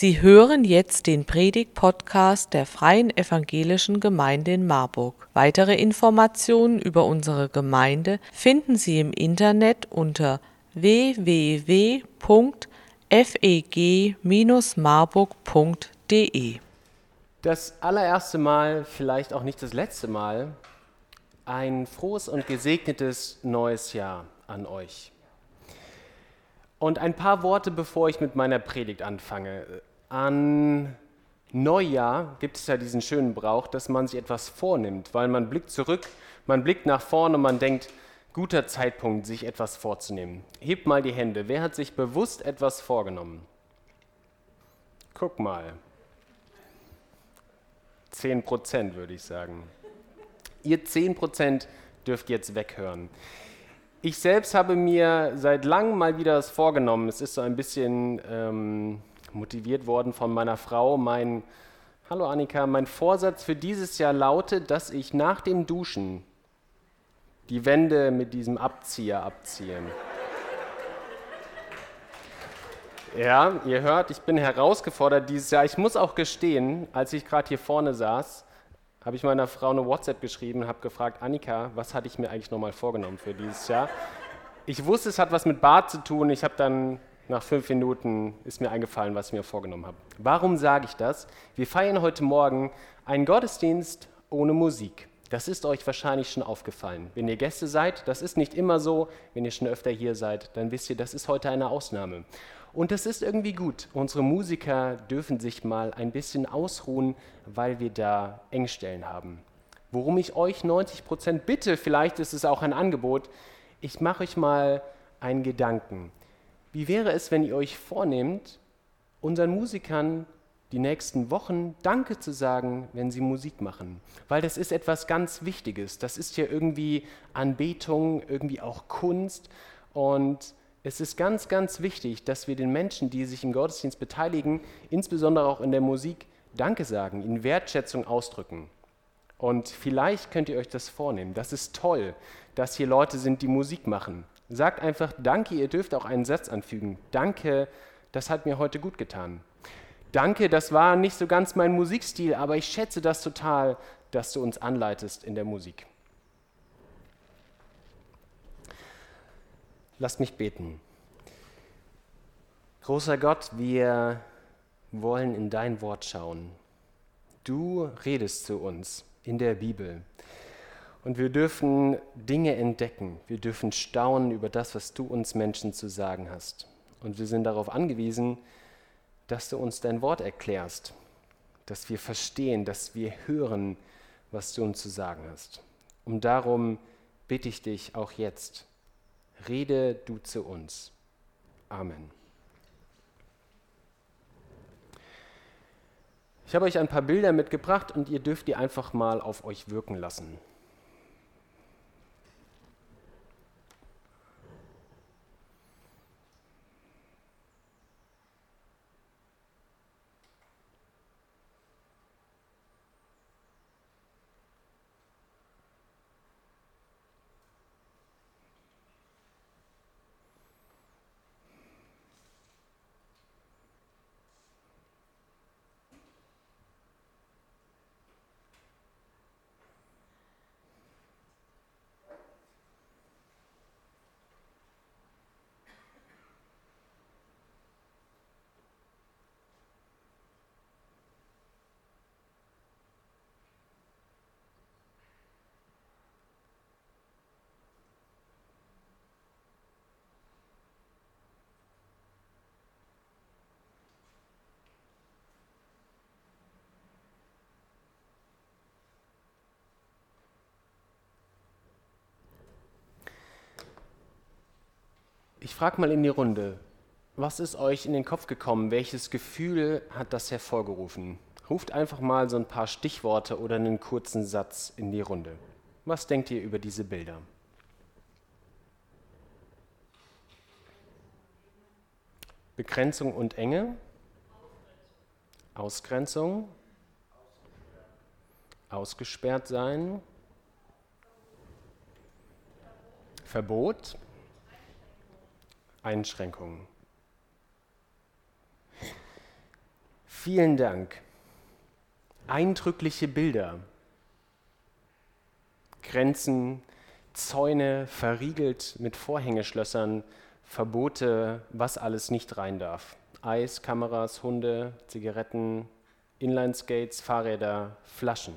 Sie hören jetzt den Predig-Podcast der Freien Evangelischen Gemeinde in Marburg. Weitere Informationen über unsere Gemeinde finden Sie im Internet unter www.feg-marburg.de. Das allererste Mal, vielleicht auch nicht das letzte Mal, ein frohes und gesegnetes neues Jahr an euch. Und ein paar Worte, bevor ich mit meiner Predigt anfange. An Neujahr gibt es ja diesen schönen Brauch, dass man sich etwas vornimmt, weil man blickt zurück, man blickt nach vorne und man denkt, guter Zeitpunkt, sich etwas vorzunehmen. Hebt mal die Hände. Wer hat sich bewusst etwas vorgenommen? Guck mal. 10 Prozent würde ich sagen. Ihr 10 Prozent dürft jetzt weghören. Ich selbst habe mir seit langem mal wieder das vorgenommen. Es ist so ein bisschen ähm, motiviert worden von meiner Frau. Mein, hallo Annika, mein Vorsatz für dieses Jahr lautet, dass ich nach dem Duschen die Wände mit diesem Abzieher abziehe. Ja, ihr hört, ich bin herausgefordert dieses Jahr. Ich muss auch gestehen, als ich gerade hier vorne saß, habe ich meiner Frau eine WhatsApp geschrieben und habe gefragt, Annika, was hatte ich mir eigentlich nochmal vorgenommen für dieses Jahr? Ich wusste, es hat was mit Bart zu tun. Ich habe dann nach fünf Minuten ist mir eingefallen, was ich mir vorgenommen habe. Warum sage ich das? Wir feiern heute Morgen einen Gottesdienst ohne Musik. Das ist euch wahrscheinlich schon aufgefallen. Wenn ihr Gäste seid, das ist nicht immer so. Wenn ihr schon öfter hier seid, dann wisst ihr, das ist heute eine Ausnahme. Und das ist irgendwie gut. Unsere Musiker dürfen sich mal ein bisschen ausruhen, weil wir da Engstellen haben. Worum ich euch 90 Prozent bitte, vielleicht ist es auch ein Angebot, ich mache euch mal einen Gedanken. Wie wäre es, wenn ihr euch vornehmt, unseren Musikern die nächsten Wochen Danke zu sagen, wenn sie Musik machen? Weil das ist etwas ganz Wichtiges. Das ist ja irgendwie Anbetung, irgendwie auch Kunst. Und es ist ganz, ganz wichtig, dass wir den Menschen, die sich im Gottesdienst beteiligen, insbesondere auch in der Musik, Danke sagen, ihnen Wertschätzung ausdrücken. Und vielleicht könnt ihr euch das vornehmen. Das ist toll, dass hier Leute sind, die Musik machen. Sagt einfach Danke, ihr dürft auch einen Satz anfügen. Danke, das hat mir heute gut getan. Danke, das war nicht so ganz mein Musikstil, aber ich schätze das total, dass du uns anleitest in der Musik. Lasst mich beten. Großer Gott, wir wollen in dein Wort schauen. Du redest zu uns in der Bibel. Und wir dürfen Dinge entdecken. Wir dürfen staunen über das, was du uns Menschen zu sagen hast. Und wir sind darauf angewiesen, dass du uns dein Wort erklärst, dass wir verstehen, dass wir hören, was du uns zu sagen hast. Und darum bitte ich dich auch jetzt, rede du zu uns. Amen. Ich habe euch ein paar Bilder mitgebracht und ihr dürft die einfach mal auf euch wirken lassen. Ich frage mal in die Runde, was ist euch in den Kopf gekommen? Welches Gefühl hat das hervorgerufen? Ruft einfach mal so ein paar Stichworte oder einen kurzen Satz in die Runde. Was denkt ihr über diese Bilder? Begrenzung und Enge? Ausgrenzung? Ausgesperrt sein? Verbot? Einschränkungen. Vielen Dank. Eindrückliche Bilder. Grenzen, Zäune verriegelt mit Vorhängeschlössern, Verbote, was alles nicht rein darf. Eis, Kameras, Hunde, Zigaretten, Inlineskates, Fahrräder, Flaschen.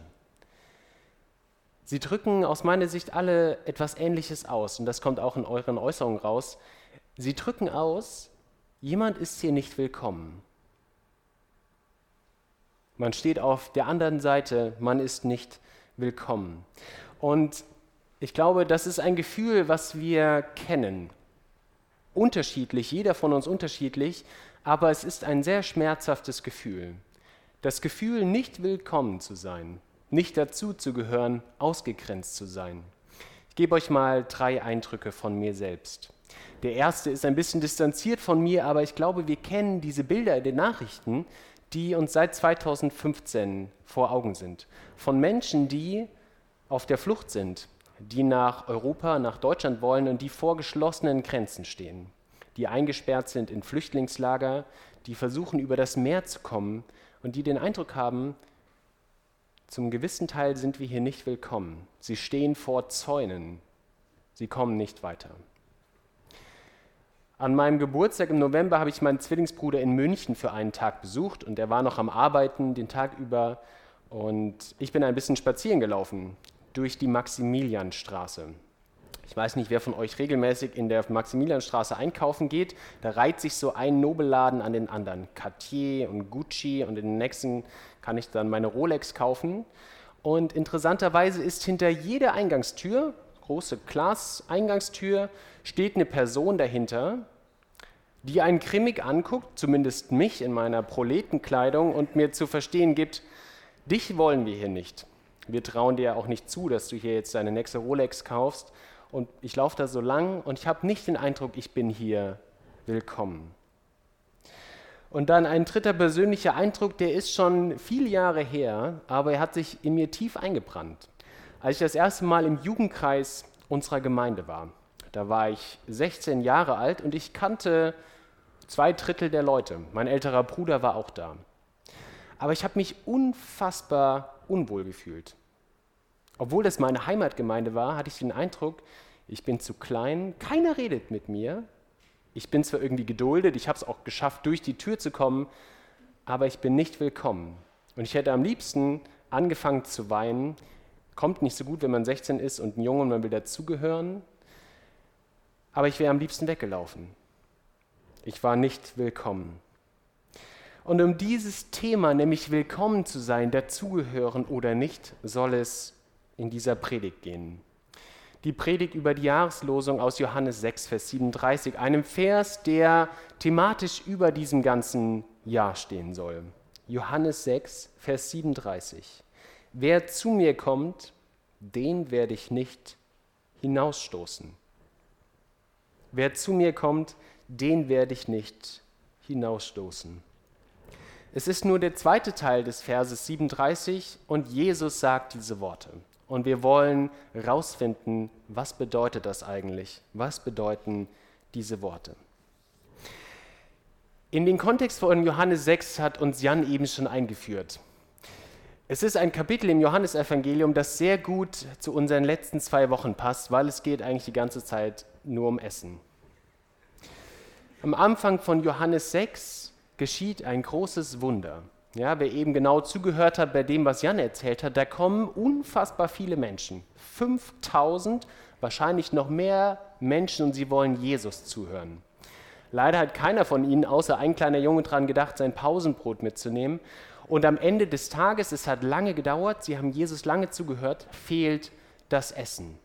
Sie drücken aus meiner Sicht alle etwas Ähnliches aus, und das kommt auch in euren Äußerungen raus. Sie drücken aus, jemand ist hier nicht willkommen. Man steht auf der anderen Seite, man ist nicht willkommen. Und ich glaube, das ist ein Gefühl, was wir kennen. Unterschiedlich, jeder von uns unterschiedlich, aber es ist ein sehr schmerzhaftes Gefühl. Das Gefühl, nicht willkommen zu sein, nicht dazu zu gehören, ausgegrenzt zu sein. Ich gebe euch mal drei Eindrücke von mir selbst. Der erste ist ein bisschen distanziert von mir, aber ich glaube, wir kennen diese Bilder in den Nachrichten, die uns seit 2015 vor Augen sind. Von Menschen, die auf der Flucht sind, die nach Europa, nach Deutschland wollen und die vor geschlossenen Grenzen stehen, die eingesperrt sind in Flüchtlingslager, die versuchen, über das Meer zu kommen und die den Eindruck haben, zum gewissen Teil sind wir hier nicht willkommen. Sie stehen vor Zäunen. Sie kommen nicht weiter. An meinem Geburtstag im November habe ich meinen Zwillingsbruder in München für einen Tag besucht und er war noch am Arbeiten den Tag über und ich bin ein bisschen spazieren gelaufen durch die Maximilianstraße. Ich weiß nicht, wer von euch regelmäßig in der Maximilianstraße einkaufen geht. Da reiht sich so ein Nobelladen an den anderen. Cartier und Gucci und in den nächsten kann ich dann meine Rolex kaufen. Und interessanterweise ist hinter jeder Eingangstür, große Glas-Eingangstür, steht eine Person dahinter, die einen grimmig anguckt, zumindest mich in meiner Proletenkleidung, und mir zu verstehen gibt, dich wollen wir hier nicht. Wir trauen dir auch nicht zu, dass du hier jetzt deine nächste Rolex kaufst. Und ich laufe da so lang und ich habe nicht den Eindruck, ich bin hier willkommen. Und dann ein dritter persönlicher Eindruck, der ist schon viele Jahre her, aber er hat sich in mir tief eingebrannt. Als ich das erste Mal im Jugendkreis unserer Gemeinde war, da war ich 16 Jahre alt und ich kannte zwei Drittel der Leute. Mein älterer Bruder war auch da. Aber ich habe mich unfassbar unwohl gefühlt. Obwohl das meine Heimatgemeinde war, hatte ich den Eindruck, ich bin zu klein, keiner redet mit mir. Ich bin zwar irgendwie geduldet, ich habe es auch geschafft, durch die Tür zu kommen, aber ich bin nicht willkommen. Und ich hätte am liebsten angefangen zu weinen. Kommt nicht so gut, wenn man 16 ist und ein Junge und man will dazugehören. Aber ich wäre am liebsten weggelaufen. Ich war nicht willkommen. Und um dieses Thema, nämlich willkommen zu sein, dazugehören oder nicht, soll es in dieser Predigt gehen. Die Predigt über die Jahreslosung aus Johannes 6, Vers 37, einem Vers, der thematisch über diesem ganzen Jahr stehen soll. Johannes 6, Vers 37. Wer zu mir kommt, den werde ich nicht hinausstoßen. Wer zu mir kommt, den werde ich nicht hinausstoßen. Es ist nur der zweite Teil des Verses 37 und Jesus sagt diese Worte. Und wir wollen herausfinden, was bedeutet das eigentlich? Was bedeuten diese Worte? In den Kontext von Johannes 6 hat uns Jan eben schon eingeführt. Es ist ein Kapitel im Johannesevangelium, das sehr gut zu unseren letzten zwei Wochen passt, weil es geht eigentlich die ganze Zeit nur um Essen. Am Anfang von Johannes 6 geschieht ein großes Wunder. Ja, wer eben genau zugehört hat bei dem, was Jan erzählt hat, da kommen unfassbar viele Menschen. 5000, wahrscheinlich noch mehr Menschen und sie wollen Jesus zuhören. Leider hat keiner von ihnen, außer ein kleiner Junge, daran gedacht, sein Pausenbrot mitzunehmen. Und am Ende des Tages, es hat lange gedauert, sie haben Jesus lange zugehört, fehlt das Essen.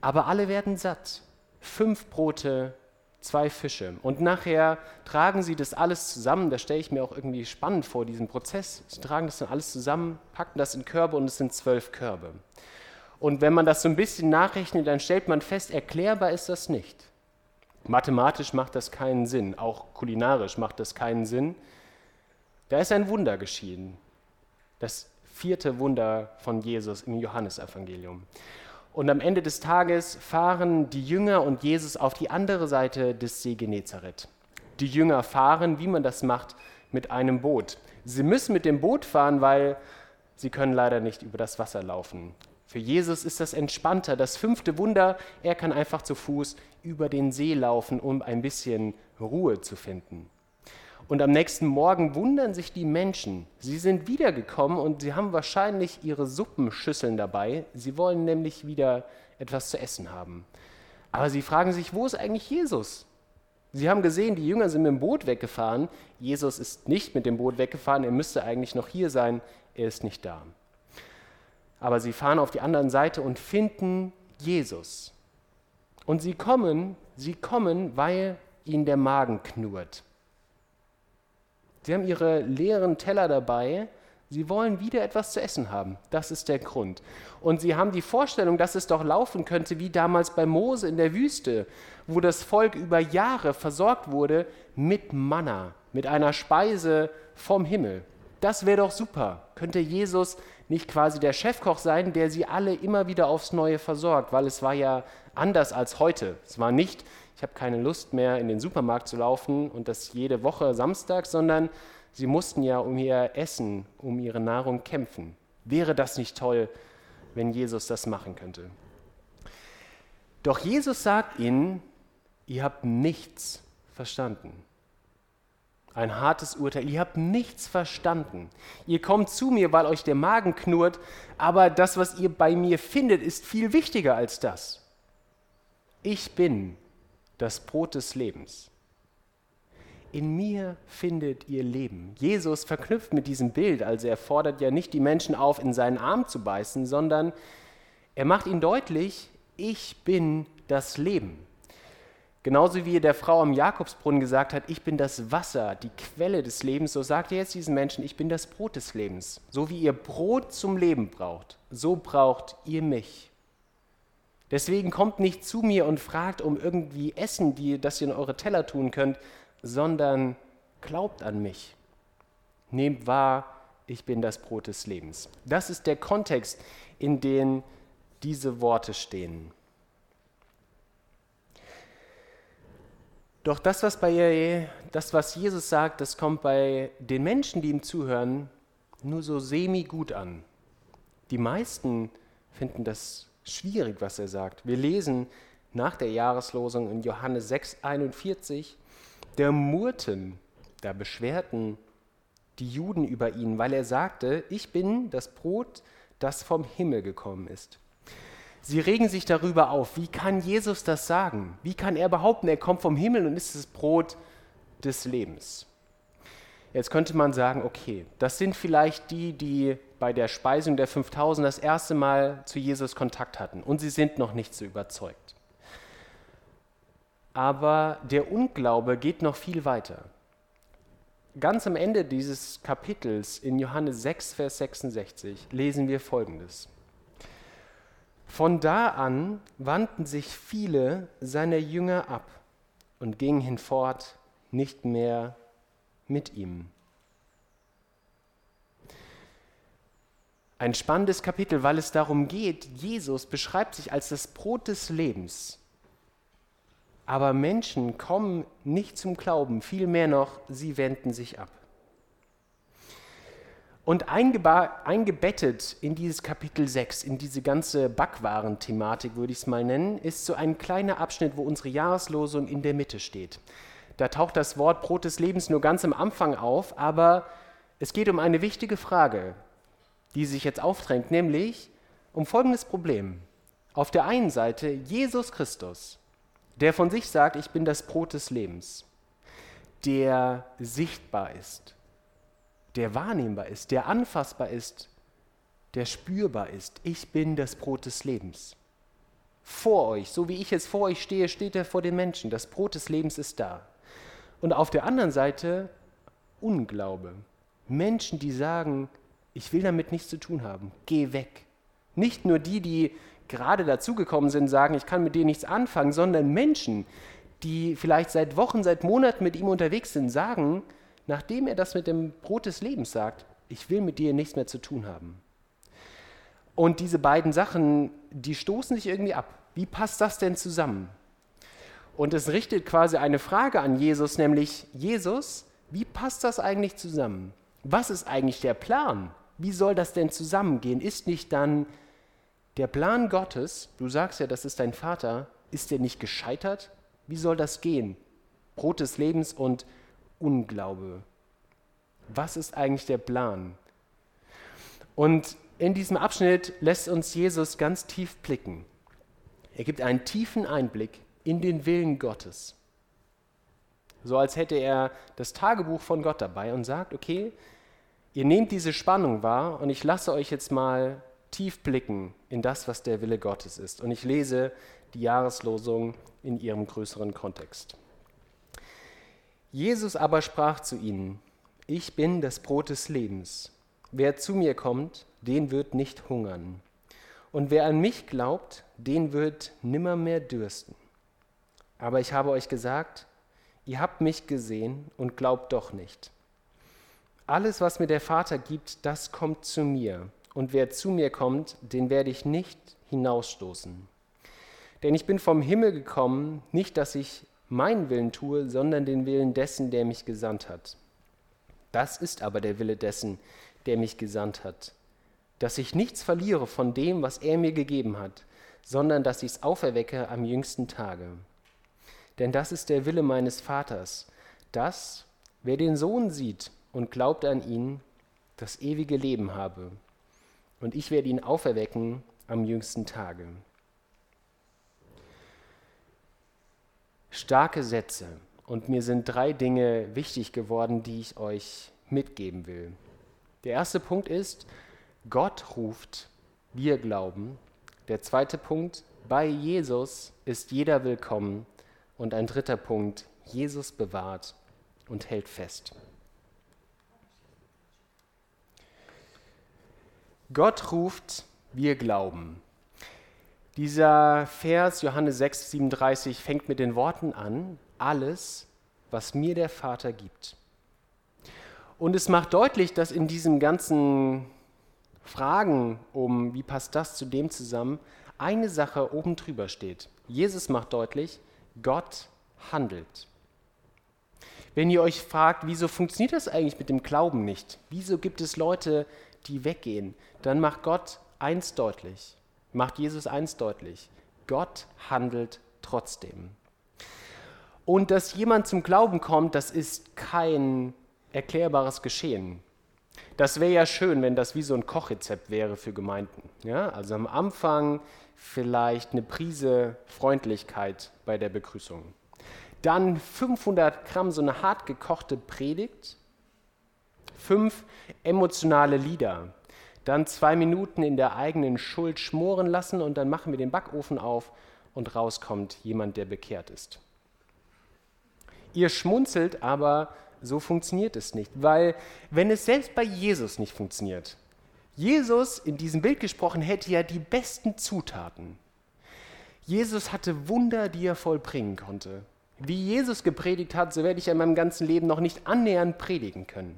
Aber alle werden satt. Fünf Brote zwei Fische. Und nachher tragen sie das alles zusammen. Das stelle ich mir auch irgendwie spannend vor, diesen Prozess. Sie tragen das dann alles zusammen, packen das in Körbe und es sind zwölf Körbe. Und wenn man das so ein bisschen nachrechnet, dann stellt man fest, erklärbar ist das nicht. Mathematisch macht das keinen Sinn, auch kulinarisch macht das keinen Sinn. Da ist ein Wunder geschehen. Das vierte Wunder von Jesus im Johannesevangelium. Und am Ende des Tages fahren die Jünger und Jesus auf die andere Seite des See Genezareth. die Jünger fahren, wie man das macht mit einem Boot. Sie müssen mit dem Boot fahren, weil sie können leider nicht über das Wasser laufen. Für Jesus ist das entspannter. Das fünfte Wunder, er kann einfach zu Fuß über den See laufen, um ein bisschen Ruhe zu finden. Und am nächsten Morgen wundern sich die Menschen. Sie sind wiedergekommen und sie haben wahrscheinlich ihre Suppenschüsseln dabei. Sie wollen nämlich wieder etwas zu essen haben. Aber sie fragen sich, wo ist eigentlich Jesus? Sie haben gesehen, die Jünger sind mit dem Boot weggefahren. Jesus ist nicht mit dem Boot weggefahren. Er müsste eigentlich noch hier sein. Er ist nicht da. Aber sie fahren auf die andere Seite und finden Jesus. Und sie kommen, sie kommen, weil ihnen der Magen knurrt. Sie haben ihre leeren Teller dabei. Sie wollen wieder etwas zu essen haben. Das ist der Grund. Und sie haben die Vorstellung, dass es doch laufen könnte wie damals bei Mose in der Wüste, wo das Volk über Jahre versorgt wurde mit Manna, mit einer Speise vom Himmel. Das wäre doch super. Könnte Jesus nicht quasi der Chefkoch sein, der sie alle immer wieder aufs Neue versorgt, weil es war ja anders als heute. Es war nicht, ich habe keine Lust mehr in den Supermarkt zu laufen und das jede Woche Samstag, sondern sie mussten ja um ihr Essen, um ihre Nahrung kämpfen. Wäre das nicht toll, wenn Jesus das machen könnte? Doch Jesus sagt ihnen, ihr habt nichts verstanden. Ein hartes Urteil. Ihr habt nichts verstanden. Ihr kommt zu mir, weil euch der Magen knurrt, aber das, was ihr bei mir findet, ist viel wichtiger als das. Ich bin das Brot des Lebens. In mir findet ihr Leben. Jesus verknüpft mit diesem Bild, also er fordert ja nicht die Menschen auf, in seinen Arm zu beißen, sondern er macht ihnen deutlich, ich bin das Leben. Genauso wie er der Frau am Jakobsbrunnen gesagt hat, ich bin das Wasser, die Quelle des Lebens, so sagt er jetzt diesen Menschen, ich bin das Brot des Lebens. So wie ihr Brot zum Leben braucht, so braucht ihr mich. Deswegen kommt nicht zu mir und fragt um irgendwie Essen, die, das ihr in eure Teller tun könnt, sondern glaubt an mich. Nehmt wahr, ich bin das Brot des Lebens. Das ist der Kontext, in dem diese Worte stehen. Doch das, was, bei, das, was Jesus sagt, das kommt bei den Menschen, die ihm zuhören, nur so semi-gut an. Die meisten finden das schwierig, was er sagt. Wir lesen nach der Jahreslosung in Johannes 6, 41, der murrten, da beschwerten die Juden über ihn, weil er sagte, ich bin das Brot, das vom Himmel gekommen ist. Sie regen sich darüber auf, wie kann Jesus das sagen? Wie kann er behaupten, er kommt vom Himmel und ist das Brot des Lebens? Jetzt könnte man sagen, okay, das sind vielleicht die, die bei der Speisung der 5000 das erste Mal zu Jesus Kontakt hatten und sie sind noch nicht so überzeugt. Aber der Unglaube geht noch viel weiter. Ganz am Ende dieses Kapitels in Johannes 6, Vers 66 lesen wir Folgendes. Von da an wandten sich viele seiner Jünger ab und gingen hinfort nicht mehr mit ihm. Ein spannendes Kapitel, weil es darum geht, Jesus beschreibt sich als das Brot des Lebens. Aber Menschen kommen nicht zum Glauben, vielmehr noch, sie wenden sich ab. Und eingebettet in dieses Kapitel 6, in diese ganze Backwaren-Thematik, würde ich es mal nennen, ist so ein kleiner Abschnitt, wo unsere Jahreslosung in der Mitte steht. Da taucht das Wort Brot des Lebens nur ganz am Anfang auf, aber es geht um eine wichtige Frage, die sich jetzt aufdrängt, nämlich um folgendes Problem. Auf der einen Seite Jesus Christus, der von sich sagt, ich bin das Brot des Lebens, der sichtbar ist, der wahrnehmbar ist, der anfassbar ist, der spürbar ist. Ich bin das Brot des Lebens. Vor euch, so wie ich jetzt vor euch stehe, steht er vor den Menschen. Das Brot des Lebens ist da. Und auf der anderen Seite Unglaube. Menschen, die sagen, ich will damit nichts zu tun haben, geh weg. Nicht nur die, die gerade dazugekommen sind, sagen, ich kann mit dir nichts anfangen, sondern Menschen, die vielleicht seit Wochen, seit Monaten mit ihm unterwegs sind, sagen, nachdem er das mit dem Brot des Lebens sagt, ich will mit dir nichts mehr zu tun haben. Und diese beiden Sachen, die stoßen sich irgendwie ab. Wie passt das denn zusammen? Und es richtet quasi eine Frage an Jesus, nämlich Jesus, wie passt das eigentlich zusammen? Was ist eigentlich der Plan? Wie soll das denn zusammengehen? Ist nicht dann der Plan Gottes, du sagst ja, das ist dein Vater, ist der nicht gescheitert? Wie soll das gehen? Brot des Lebens und Unglaube. Was ist eigentlich der Plan? Und in diesem Abschnitt lässt uns Jesus ganz tief blicken. Er gibt einen tiefen Einblick in den Willen Gottes. So als hätte er das Tagebuch von Gott dabei und sagt, okay, ihr nehmt diese Spannung wahr und ich lasse euch jetzt mal tief blicken in das, was der Wille Gottes ist. Und ich lese die Jahreslosung in ihrem größeren Kontext. Jesus aber sprach zu ihnen, ich bin das Brot des Lebens. Wer zu mir kommt, den wird nicht hungern. Und wer an mich glaubt, den wird nimmermehr dürsten. Aber ich habe euch gesagt, ihr habt mich gesehen und glaubt doch nicht. Alles, was mir der Vater gibt, das kommt zu mir. Und wer zu mir kommt, den werde ich nicht hinausstoßen. Denn ich bin vom Himmel gekommen, nicht dass ich meinen Willen tue, sondern den Willen dessen, der mich gesandt hat. Das ist aber der Wille dessen, der mich gesandt hat, dass ich nichts verliere von dem, was er mir gegeben hat, sondern dass ich es auferwecke am jüngsten Tage. Denn das ist der Wille meines Vaters, dass, wer den Sohn sieht und glaubt an ihn, das ewige Leben habe. Und ich werde ihn auferwecken am jüngsten Tage. Starke Sätze. Und mir sind drei Dinge wichtig geworden, die ich euch mitgeben will. Der erste Punkt ist, Gott ruft, wir glauben. Der zweite Punkt, bei Jesus ist jeder willkommen. Und ein dritter Punkt, Jesus bewahrt und hält fest. Gott ruft, wir glauben. Dieser Vers Johannes 6, 37 fängt mit den Worten an, alles, was mir der Vater gibt. Und es macht deutlich, dass in diesen ganzen Fragen um, wie passt das zu dem zusammen, eine Sache oben drüber steht. Jesus macht deutlich, Gott handelt. Wenn ihr euch fragt, wieso funktioniert das eigentlich mit dem Glauben nicht? Wieso gibt es Leute, die weggehen? Dann macht Gott eins deutlich, macht Jesus eins deutlich. Gott handelt trotzdem. Und dass jemand zum Glauben kommt, das ist kein erklärbares Geschehen. Das wäre ja schön, wenn das wie so ein Kochrezept wäre für Gemeinden. Ja? Also am Anfang vielleicht eine Prise Freundlichkeit bei der Begrüßung. Dann 500 Gramm so eine hart gekochte Predigt. Fünf emotionale Lieder. Dann zwei Minuten in der eigenen Schuld schmoren lassen und dann machen wir den Backofen auf und rauskommt jemand, der bekehrt ist. Ihr schmunzelt, aber so funktioniert es nicht, weil wenn es selbst bei Jesus nicht funktioniert, Jesus in diesem Bild gesprochen hätte ja die besten Zutaten. Jesus hatte Wunder, die er vollbringen konnte. Wie Jesus gepredigt hat, so werde ich in meinem ganzen Leben noch nicht annähernd predigen können.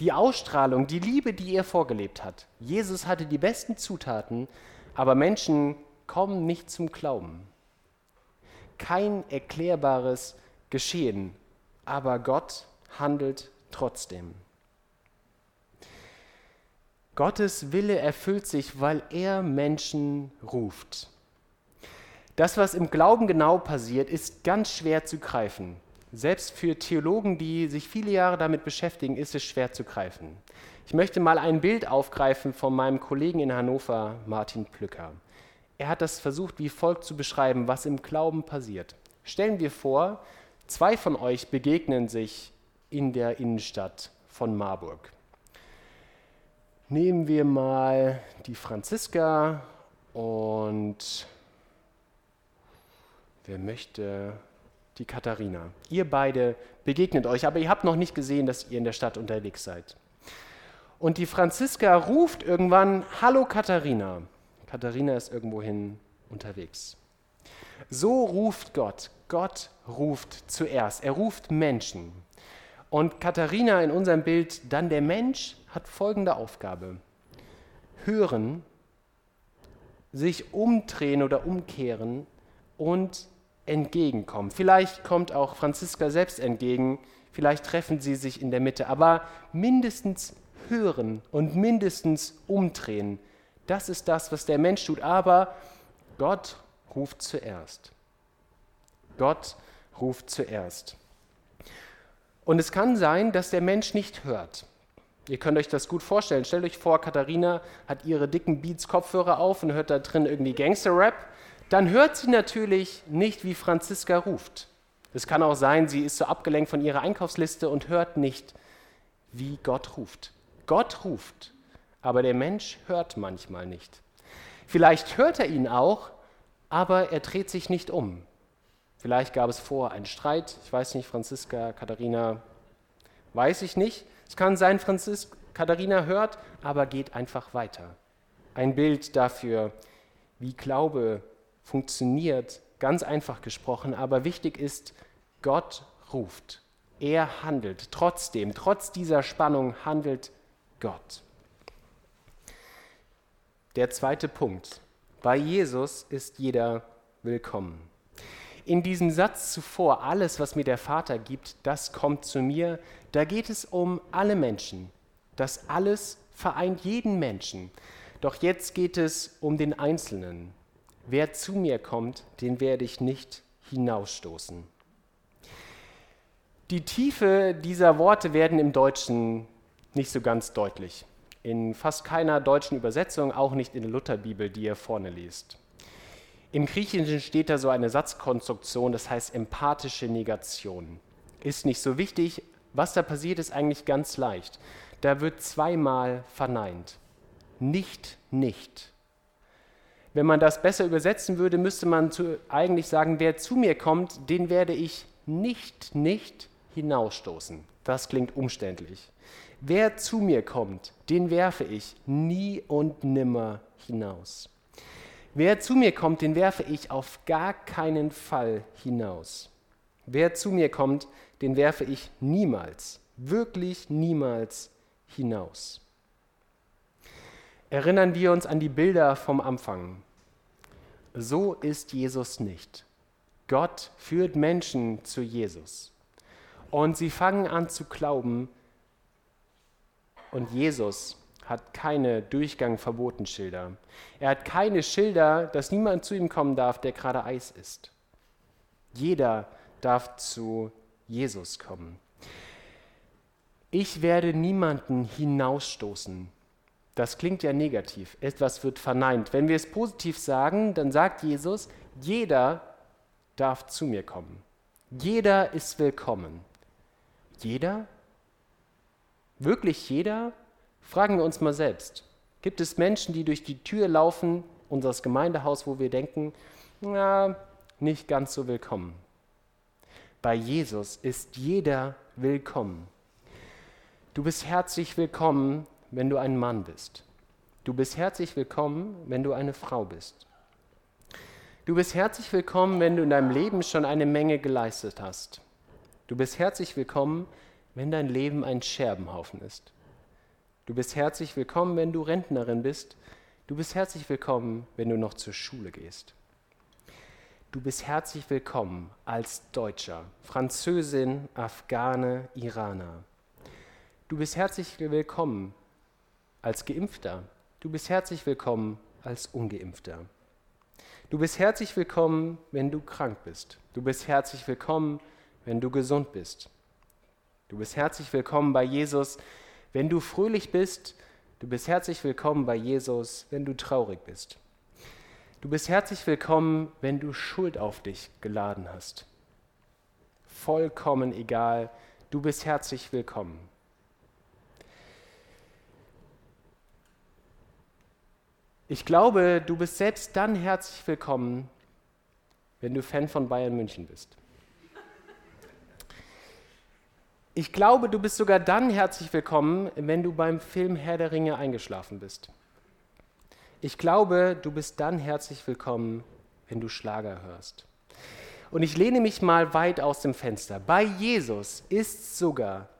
Die Ausstrahlung, die Liebe, die er vorgelebt hat. Jesus hatte die besten Zutaten, aber Menschen kommen nicht zum Glauben. Kein erklärbares Geschehen, aber Gott handelt trotzdem. Gottes Wille erfüllt sich, weil er Menschen ruft. Das, was im Glauben genau passiert, ist ganz schwer zu greifen. Selbst für Theologen, die sich viele Jahre damit beschäftigen, ist es schwer zu greifen. Ich möchte mal ein Bild aufgreifen von meinem Kollegen in Hannover, Martin Plücker. Er hat das versucht, wie folgt zu beschreiben, was im Glauben passiert. Stellen wir vor, Zwei von euch begegnen sich in der Innenstadt von Marburg. Nehmen wir mal die Franziska und wer möchte die Katharina. Ihr beide begegnet euch, aber ihr habt noch nicht gesehen, dass ihr in der Stadt unterwegs seid. Und die Franziska ruft irgendwann, Hallo Katharina. Katharina ist irgendwohin unterwegs. So ruft Gott. Gott ruft zuerst. Er ruft Menschen. Und Katharina in unserem Bild, dann der Mensch, hat folgende Aufgabe. Hören, sich umdrehen oder umkehren und entgegenkommen. Vielleicht kommt auch Franziska selbst entgegen, vielleicht treffen sie sich in der Mitte, aber mindestens hören und mindestens umdrehen. Das ist das, was der Mensch tut. Aber Gott ruft zuerst. Gott ruft zuerst. Und es kann sein, dass der Mensch nicht hört. Ihr könnt euch das gut vorstellen. Stellt euch vor, Katharina hat ihre dicken Beats-Kopfhörer auf und hört da drin irgendwie Gangster-Rap. Dann hört sie natürlich nicht, wie Franziska ruft. Es kann auch sein, sie ist so abgelenkt von ihrer Einkaufsliste und hört nicht, wie Gott ruft. Gott ruft, aber der Mensch hört manchmal nicht. Vielleicht hört er ihn auch, aber er dreht sich nicht um. Vielleicht gab es vor einen Streit, ich weiß nicht, Franziska, Katharina, weiß ich nicht. Es kann sein, Franziska, Katharina hört, aber geht einfach weiter. Ein Bild dafür, wie Glaube funktioniert, ganz einfach gesprochen, aber wichtig ist, Gott ruft. Er handelt. Trotzdem, trotz dieser Spannung handelt Gott. Der zweite Punkt. Bei Jesus ist jeder willkommen. In diesem Satz zuvor, alles, was mir der Vater gibt, das kommt zu mir, da geht es um alle Menschen. Das alles vereint jeden Menschen. Doch jetzt geht es um den Einzelnen. Wer zu mir kommt, den werde ich nicht hinausstoßen. Die Tiefe dieser Worte werden im Deutschen nicht so ganz deutlich. In fast keiner deutschen Übersetzung, auch nicht in der Lutherbibel, die ihr vorne liest. Im Griechischen steht da so eine Satzkonstruktion, das heißt empathische Negation. Ist nicht so wichtig. Was da passiert, ist eigentlich ganz leicht. Da wird zweimal verneint. Nicht, nicht. Wenn man das besser übersetzen würde, müsste man zu, eigentlich sagen, wer zu mir kommt, den werde ich nicht, nicht hinausstoßen. Das klingt umständlich. Wer zu mir kommt, den werfe ich nie und nimmer hinaus. Wer zu mir kommt, den werfe ich auf gar keinen Fall hinaus. Wer zu mir kommt, den werfe ich niemals, wirklich niemals hinaus. Erinnern wir uns an die Bilder vom Anfang. So ist Jesus nicht. Gott führt Menschen zu Jesus. Und sie fangen an zu glauben, und Jesus hat keine Durchgang-Verboten-Schilder. Er hat keine Schilder, dass niemand zu ihm kommen darf, der gerade Eis isst. Jeder darf zu Jesus kommen. Ich werde niemanden hinausstoßen. Das klingt ja negativ. Etwas wird verneint. Wenn wir es positiv sagen, dann sagt Jesus, jeder darf zu mir kommen. Jeder ist willkommen. Jeder? Wirklich jeder? Fragen wir uns mal selbst. Gibt es Menschen, die durch die Tür laufen, unseres Gemeindehaus, wo wir denken, na, nicht ganz so willkommen? Bei Jesus ist jeder willkommen. Du bist herzlich willkommen, wenn du ein Mann bist. Du bist herzlich willkommen, wenn du eine Frau bist. Du bist herzlich willkommen, wenn du in deinem Leben schon eine Menge geleistet hast. Du bist herzlich willkommen, wenn dein Leben ein Scherbenhaufen ist. Du bist herzlich willkommen, wenn du Rentnerin bist. Du bist herzlich willkommen, wenn du noch zur Schule gehst. Du bist herzlich willkommen als Deutscher, Französin, Afghane, Iraner. Du bist herzlich willkommen als Geimpfter. Du bist herzlich willkommen als Ungeimpfter. Du bist herzlich willkommen, wenn du krank bist. Du bist herzlich willkommen, wenn du gesund bist. Du bist herzlich willkommen bei Jesus, wenn du fröhlich bist. Du bist herzlich willkommen bei Jesus, wenn du traurig bist. Du bist herzlich willkommen, wenn du Schuld auf dich geladen hast. Vollkommen egal, du bist herzlich willkommen. Ich glaube, du bist selbst dann herzlich willkommen, wenn du Fan von Bayern München bist. Ich glaube, du bist sogar dann herzlich willkommen, wenn du beim Film Herr der Ringe eingeschlafen bist. Ich glaube, du bist dann herzlich willkommen, wenn du Schlager hörst. Und ich lehne mich mal weit aus dem Fenster. Bei Jesus ist sogar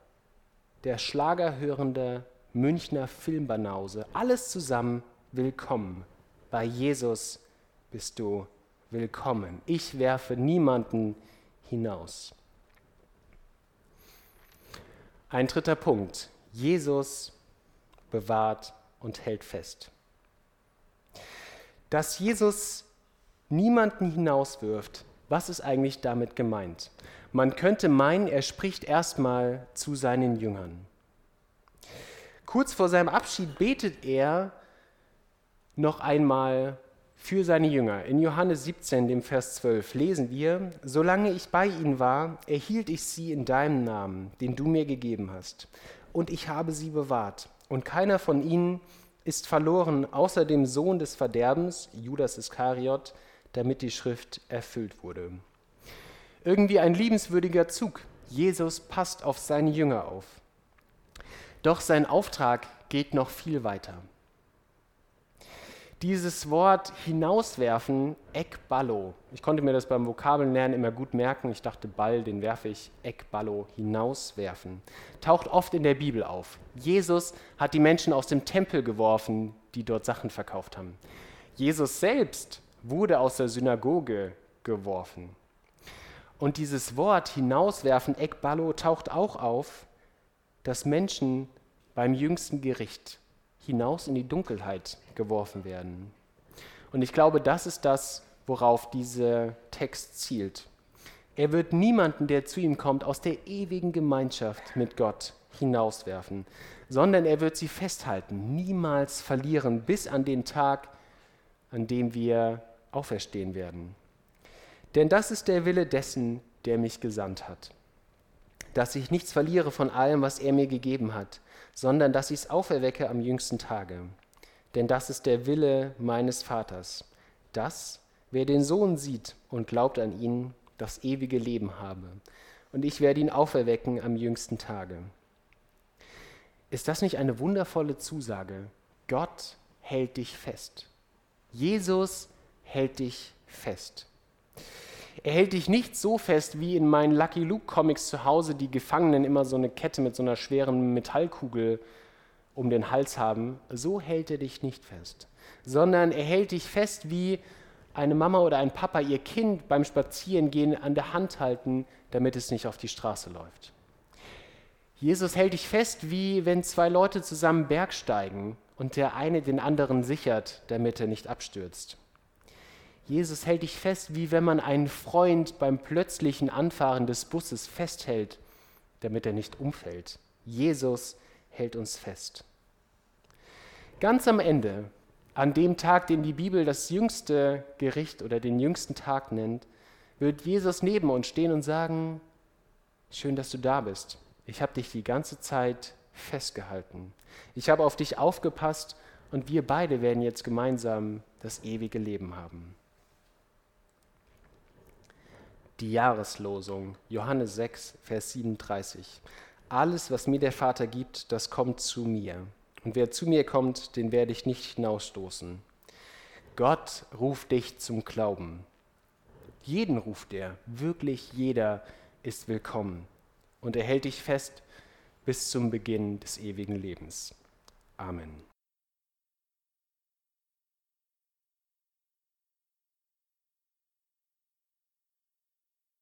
der schlagerhörende Münchner Filmbanause alles zusammen willkommen. Bei Jesus bist du willkommen. Ich werfe niemanden hinaus. Ein dritter Punkt. Jesus bewahrt und hält fest. Dass Jesus niemanden hinauswirft, was ist eigentlich damit gemeint? Man könnte meinen, er spricht erstmal zu seinen Jüngern. Kurz vor seinem Abschied betet er noch einmal für seine Jünger. In Johannes 17, dem Vers 12, lesen wir, Solange ich bei ihnen war, erhielt ich sie in deinem Namen, den du mir gegeben hast, und ich habe sie bewahrt. Und keiner von ihnen ist verloren, außer dem Sohn des Verderbens, Judas Iskariot, damit die Schrift erfüllt wurde. Irgendwie ein liebenswürdiger Zug. Jesus passt auf seine Jünger auf. Doch sein Auftrag geht noch viel weiter dieses Wort hinauswerfen, Ekballo. Ich konnte mir das beim Vokabellernen immer gut merken. Ich dachte, Ball, den werfe ich, Ekballo, hinauswerfen. Taucht oft in der Bibel auf. Jesus hat die Menschen aus dem Tempel geworfen, die dort Sachen verkauft haben. Jesus selbst wurde aus der Synagoge geworfen. Und dieses Wort hinauswerfen, Ekballo, taucht auch auf, dass Menschen beim jüngsten Gericht hinaus in die Dunkelheit geworfen werden. Und ich glaube, das ist das, worauf dieser Text zielt. Er wird niemanden, der zu ihm kommt, aus der ewigen Gemeinschaft mit Gott hinauswerfen, sondern er wird sie festhalten, niemals verlieren, bis an den Tag, an dem wir auferstehen werden. Denn das ist der Wille dessen, der mich gesandt hat, dass ich nichts verliere von allem, was er mir gegeben hat, sondern dass ich es auferwecke am jüngsten Tage. Denn das ist der Wille meines Vaters, dass, wer den Sohn sieht und glaubt an ihn, das ewige Leben habe. Und ich werde ihn auferwecken am jüngsten Tage. Ist das nicht eine wundervolle Zusage? Gott hält dich fest. Jesus hält dich fest. Er hält dich nicht so fest wie in meinen Lucky Luke Comics zu Hause, die Gefangenen immer so eine Kette mit so einer schweren Metallkugel um den Hals haben. So hält er dich nicht fest, sondern er hält dich fest wie eine Mama oder ein Papa ihr Kind beim Spazierengehen an der Hand halten, damit es nicht auf die Straße läuft. Jesus hält dich fest, wie wenn zwei Leute zusammen Berg steigen und der eine den anderen sichert, damit er nicht abstürzt. Jesus hält dich fest, wie wenn man einen Freund beim plötzlichen Anfahren des Busses festhält, damit er nicht umfällt. Jesus hält uns fest. Ganz am Ende, an dem Tag, den die Bibel das jüngste Gericht oder den jüngsten Tag nennt, wird Jesus neben uns stehen und sagen, schön, dass du da bist. Ich habe dich die ganze Zeit festgehalten. Ich habe auf dich aufgepasst und wir beide werden jetzt gemeinsam das ewige Leben haben die Jahreslosung, Johannes 6, Vers 37. Alles, was mir der Vater gibt, das kommt zu mir. Und wer zu mir kommt, den werde ich nicht hinausstoßen. Gott ruft dich zum Glauben. Jeden ruft er, wirklich jeder ist willkommen. Und er hält dich fest bis zum Beginn des ewigen Lebens. Amen.